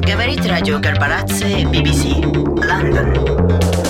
Говорит радиокорпорация BBC. Лондон.